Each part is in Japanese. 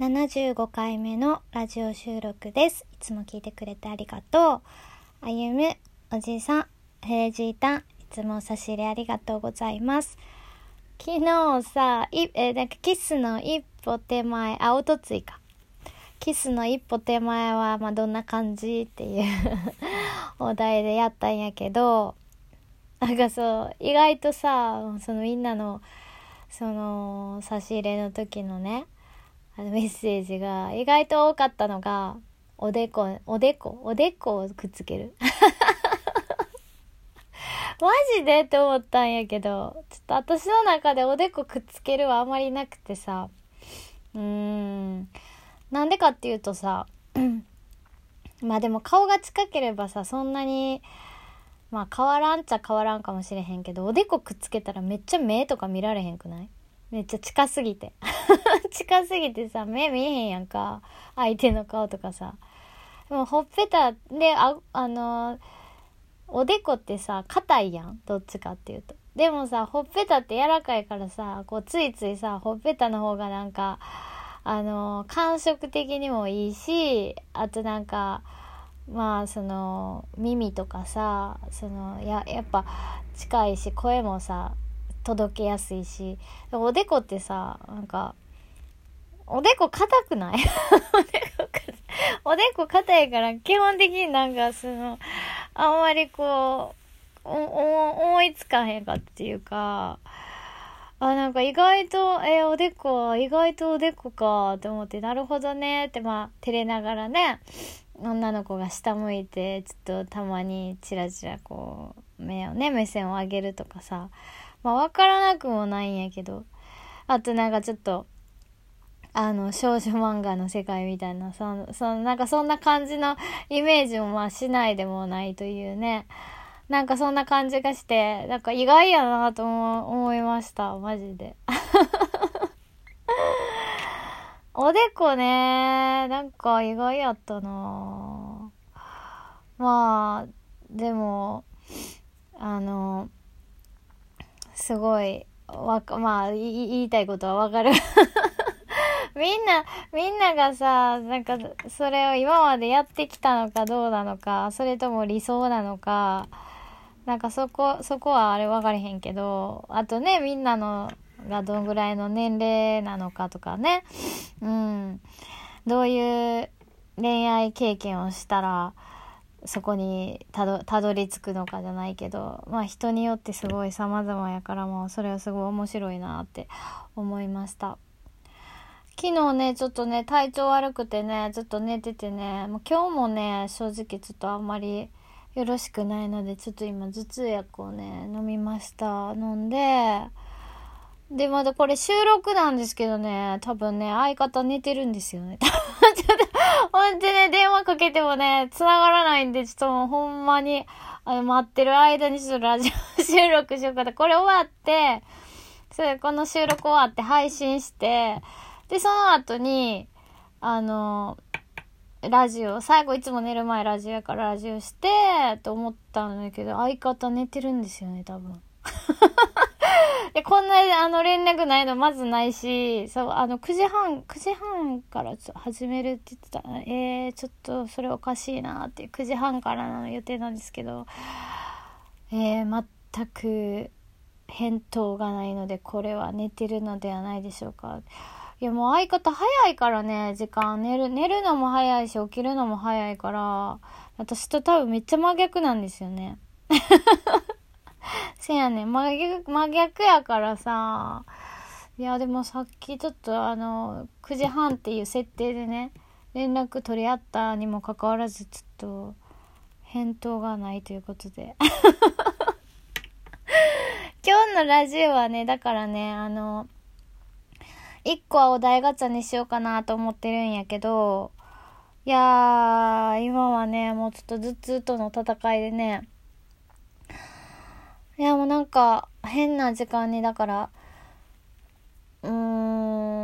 75回目のラジオ収録です。いつも聞いてくれてありがとう。あゆむ、おじいさん、ヘイジータン、いつもお差し入れありがとうございます。昨日さ、いえなんかキスの一歩手前、あ、おとついか。キスの一歩手前は、まあ、どんな感じっていう お題でやったんやけど、なんかそう、意外とさ、そのみんなの、その、差し入れの時のね、あのメッセージが意外と多かったのが、おでこ、おでこ、おでこをくっつける。マジで？って思ったんやけど、ちょっと私の中でおでこくっつけるはあまりなくてさ、うーん、なんでかっていうとさ、まあでも顔が近ければさ、そんなに、まあ変わらんちゃ変わらんかもしれへんけど、おでこくっつけたらめっちゃ目とか見られへんくない？めっちゃ近すぎて。近すぎてさ、目見えへんやんか。相手の顔とかさ。でもほっぺたで、あ、あのおでこってさ、硬いやん。どっちかっていうと。でもさ、ほっぺたって柔らかいからさ、こうついついさ、ほっぺたの方がなんか、あの感触的にもいいし、あとなんか、まあその耳とかさそのややっぱ近いし声もさ届けやすいしおでこってさなんかおでこ硬くない？おでこ硬いから基本的になんかそのあんまりこう思いつかへんかっていうかあ、なんか意外と、えー、おでこ、意外とおでこか、って思って、なるほどね、ってまあ、照れながらね、女の子が下向いて、ちょっとたまにチラチラこう、目をね、目線を上げるとかさ、まあわからなくもないんやけど、あとなんかちょっと、あの、少女漫画の世界みたいな、その、そのなんかそんな感じのイメージもまあしないでもないというね、なんかそんな感じがして、なんか意外やなと思いました。マジで。おでこね、なんか意外やったな。まあ、でも、あの、すごい、わか、まあ、言いたいことはわかる。みんな、みんながさ、なんか、それを今までやってきたのかどうなのか、それとも理想なのか、なんかそこ、そこはあれ分かれへんけど、あとね、みんなのがどんぐらいの年齢なのかとかね、うん、どういう恋愛経験をしたら、そこにたどたどり着くのかじゃないけど、まあ人によってすごい様々やからもうそれはすごい面白いなって思いました。昨日ね、ちょっとね、体調悪くてね、ずっと寝ててね、もう今日もね、正直ちょっとあんまりよろしくないので、ちょっと今頭痛薬をね、飲みました。飲んで、で、まだこれ収録なんですけどね、多分ね、相方寝てるんですよね。ちょっと、ほんとね、電話かけてもね、繋がらないんで、ちょっともうほんまに、あの、待ってる間にちょっとラジオ収録しようかと。これ終わって、それ、この収録終わって配信して、で、その後に、あの、ラジオ、最後いつも寝る前ラジオやからラジオして、と思ったんだけど、相方寝てるんですよね、多分。で、こんな、あの、連絡ないのまずないし、そう、あの、9時半、9時半からちょ始めるって言ってたえー、ちょっとそれおかしいなって、9時半からの予定なんですけど、えー、全く返答がないので、これは寝てるのではないでしょうか。いやもう相方早いからね、時間。寝る、寝るのも早いし、起きるのも早いから、私と多分めっちゃ真逆なんですよね。せやねん、真逆、真逆やからさ、いやでもさっきちょっとあの、9時半っていう設定でね、連絡取り合ったにもかかわらず、ちょっと、返答がないということで。今日のラジオはね、だからね、あの、一個はお題ガチャにしようかなと思ってるんやけど、いやー、今はね、もうちょっと頭痛との戦いでね、いやもうなんか変な時間にだから、うー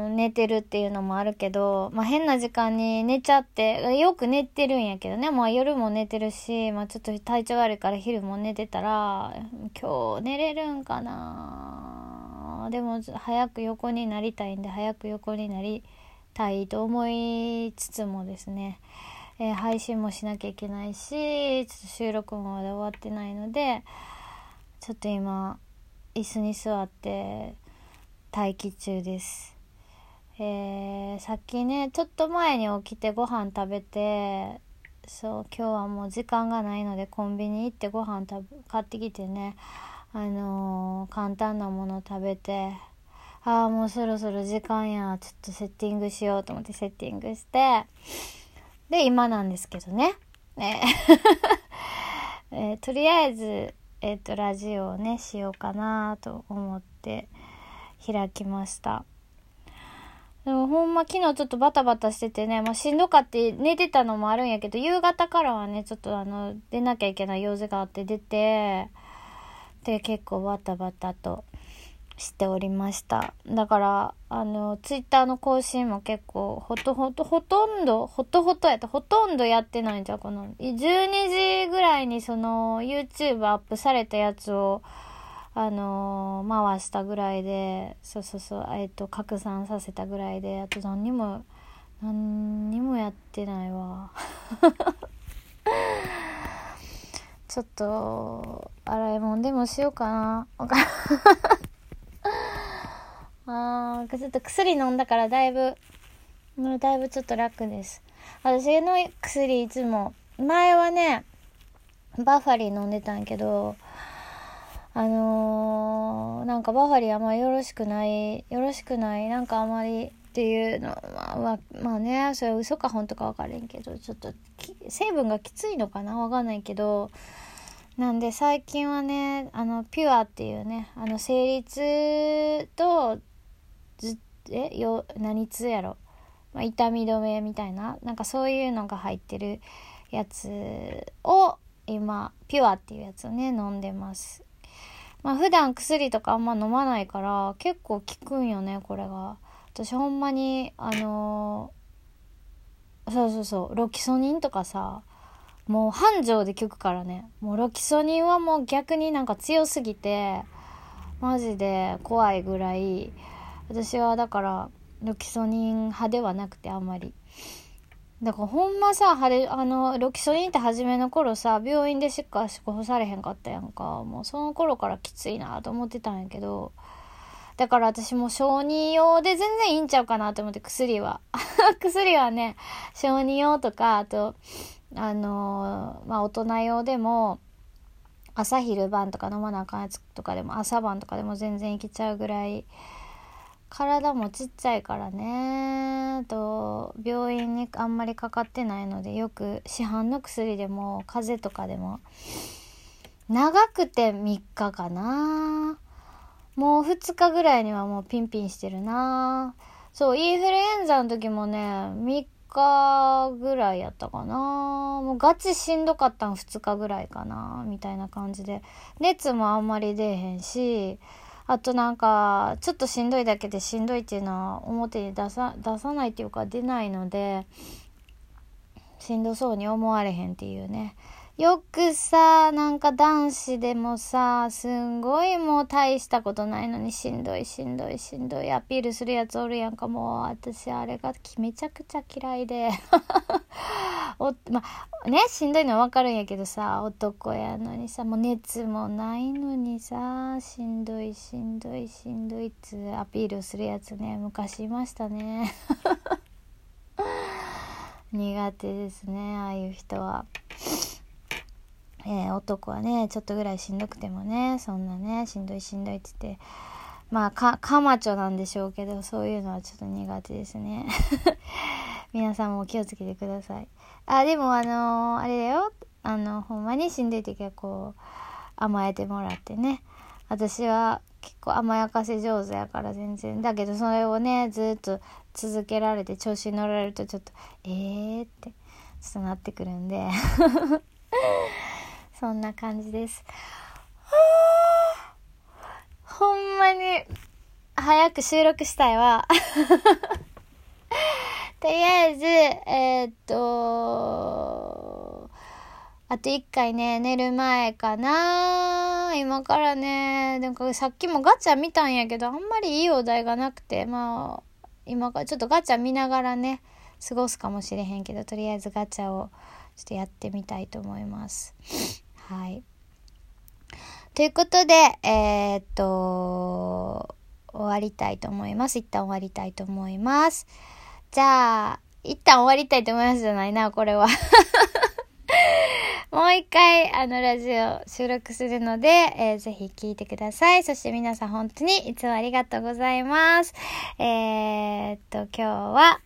ん、寝てるっていうのもあるけど、まあ変な時間に寝ちゃって、よく寝てるんやけどね、まあ夜も寝てるし、まあちょっと体調悪いから昼も寝てたら、今日寝れるんかな。でも早く横になりたいんで早く横になりたいと思いつつもですね、えー、配信もしなきゃいけないしちょっと収録もまだ終わってないのでちょっと今椅子に座って待機中です。えー、さっきねちょっと前に起きてご飯食べてそう今日はもう時間がないのでコンビニ行ってご飯食べ買ってきてねあのー、簡単なもの食べてああもうそろそろ時間やちょっとセッティングしようと思ってセッティングしてで今なんですけどねね えー、とりあえずえっ、とラジオをねしようかなと思って開きました。でもほんま昨日ちょっとバタバタしててね、まあ、しんどかって寝てたのもあるんやけど、夕方からはね、ちょっとあの、出なきゃいけない用事があって出て、で、結構バタバタとしておりました。だから、あの、ツイッターの更新も結構、ほとほと、ほとんど、ほとほとやった、ほとんどやってないんじゃ、この、12時ぐらいにその、YouTube アップされたやつを、あのー、回したぐらいでそうそうそうえっ、と拡散させたぐらいであと何にも何にもやってないわ。ちょっと洗い物でもしようかな。わかるあーちょっと薬飲んだからだいぶもうだいぶちょっと楽です。私の薬いつも前はねバファリン飲んでたんけどあのー、なんかバファリンあんまりよろしくない、よろしくない、なんかあんまりっていうのは、まあね、それ嘘か本当か分からんけど、ちょっと成分がきついのかなわかんないけど、なんで最近はね、あの、ピュアっていうね、あの、生理痛と、え、よ、何痛やろ？まあ、痛み止めみたいな、なんかそういうのが入ってるやつを、今、ピュアっていうやつをね、飲んでます。まあ普段薬とかあんま飲まないから結構効くんよねこれが私ほんまにあのー、そうそうそうロキソニンとかさもう繁盛で効くからねもうロキソニンはもう逆になんか強すぎてマジで怖いぐらい私はだからロキソニン派ではなくてあんまりだからほんまさ、あの、ロキソニンって初めの頃さ、病院でしか処方されへんかったやんか。もうその頃からきついなと思ってたんやけど、だから私も小児用で全然いいんちゃうかなと思って薬は。薬はね、小児用とか、あと、あのー、まあ、大人用でも、朝昼晩とか飲まなあかんやつとかでも、朝晩とかでも全然いけちゃうぐらい、体もちっちゃいからね。と病院にあんまりかかってないのでよく市販の薬でも風邪とかでも。長くて3日かな。もう2日ぐらいにはもうピンピンしてるな。そうインフルエンザの時もね3日ぐらいやったかな。もうガチしんどかったん2日ぐらいかなみたいな感じで。熱もあんまり出えへんしあとなんか、ちょっとしんどいだけでしんどいっていうのは表に出さ、出さないっていうか出ないので、しんどそうに思われへんっていうね。よくさ、なんか男子でもさ、すんごいもう大したことないのにしんどいしんどいしんどいアピールするやつおるやんか、もう私あれがめちゃくちゃ嫌いで。おまあね、しんどいのはわかるんやけどさ、男やのにさ、もう熱もないのにさ、しんどいしんどいしんどいっつアピールするやつね、昔いましたね。苦手ですね、ああいう人は。えー、男はね、ちょっとぐらいしんどくてもね、そんなね、しんどいしんどいって言って、まあ、か、かまちょなんでしょうけど、そういうのはちょっと苦手ですね。皆さんも気をつけてください。あ、でもあのー、あれだよ。あの、ほんまにしんどい時はこう、甘えてもらってね。私は結構甘やかせ上手やから全然。だけどそれをね、ずっと続けられて調子に乗られるとちょっと、えーって、ちょっとなってくるんで。そんな感じです。ほんまに、早く収録したいわ。とりあえず、えー、っと、あと一回ね、寝る前かな今からね、なんかさっきもガチャ見たんやけど、あんまりいいお題がなくて、まあ、今からちょっとガチャ見ながらね、過ごすかもしれへんけど、とりあえずガチャをちょっとやってみたいと思います。はい。ということで、えー、っと、終わりたいと思います。一旦終わりたいと思います。じゃあ、一旦終わりたいと思いますじゃないな、これは。もう一回、あの、ラジオ収録するので、えー、ぜひ聞いてください。そして皆さん本当にいつもありがとうございます。えー、っと、今日は、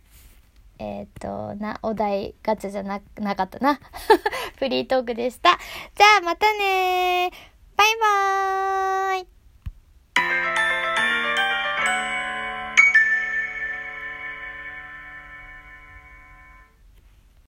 えー、っと、な、お題ガチャじゃな、なかったな。フリートークでした。じゃあ、またねバイバーイ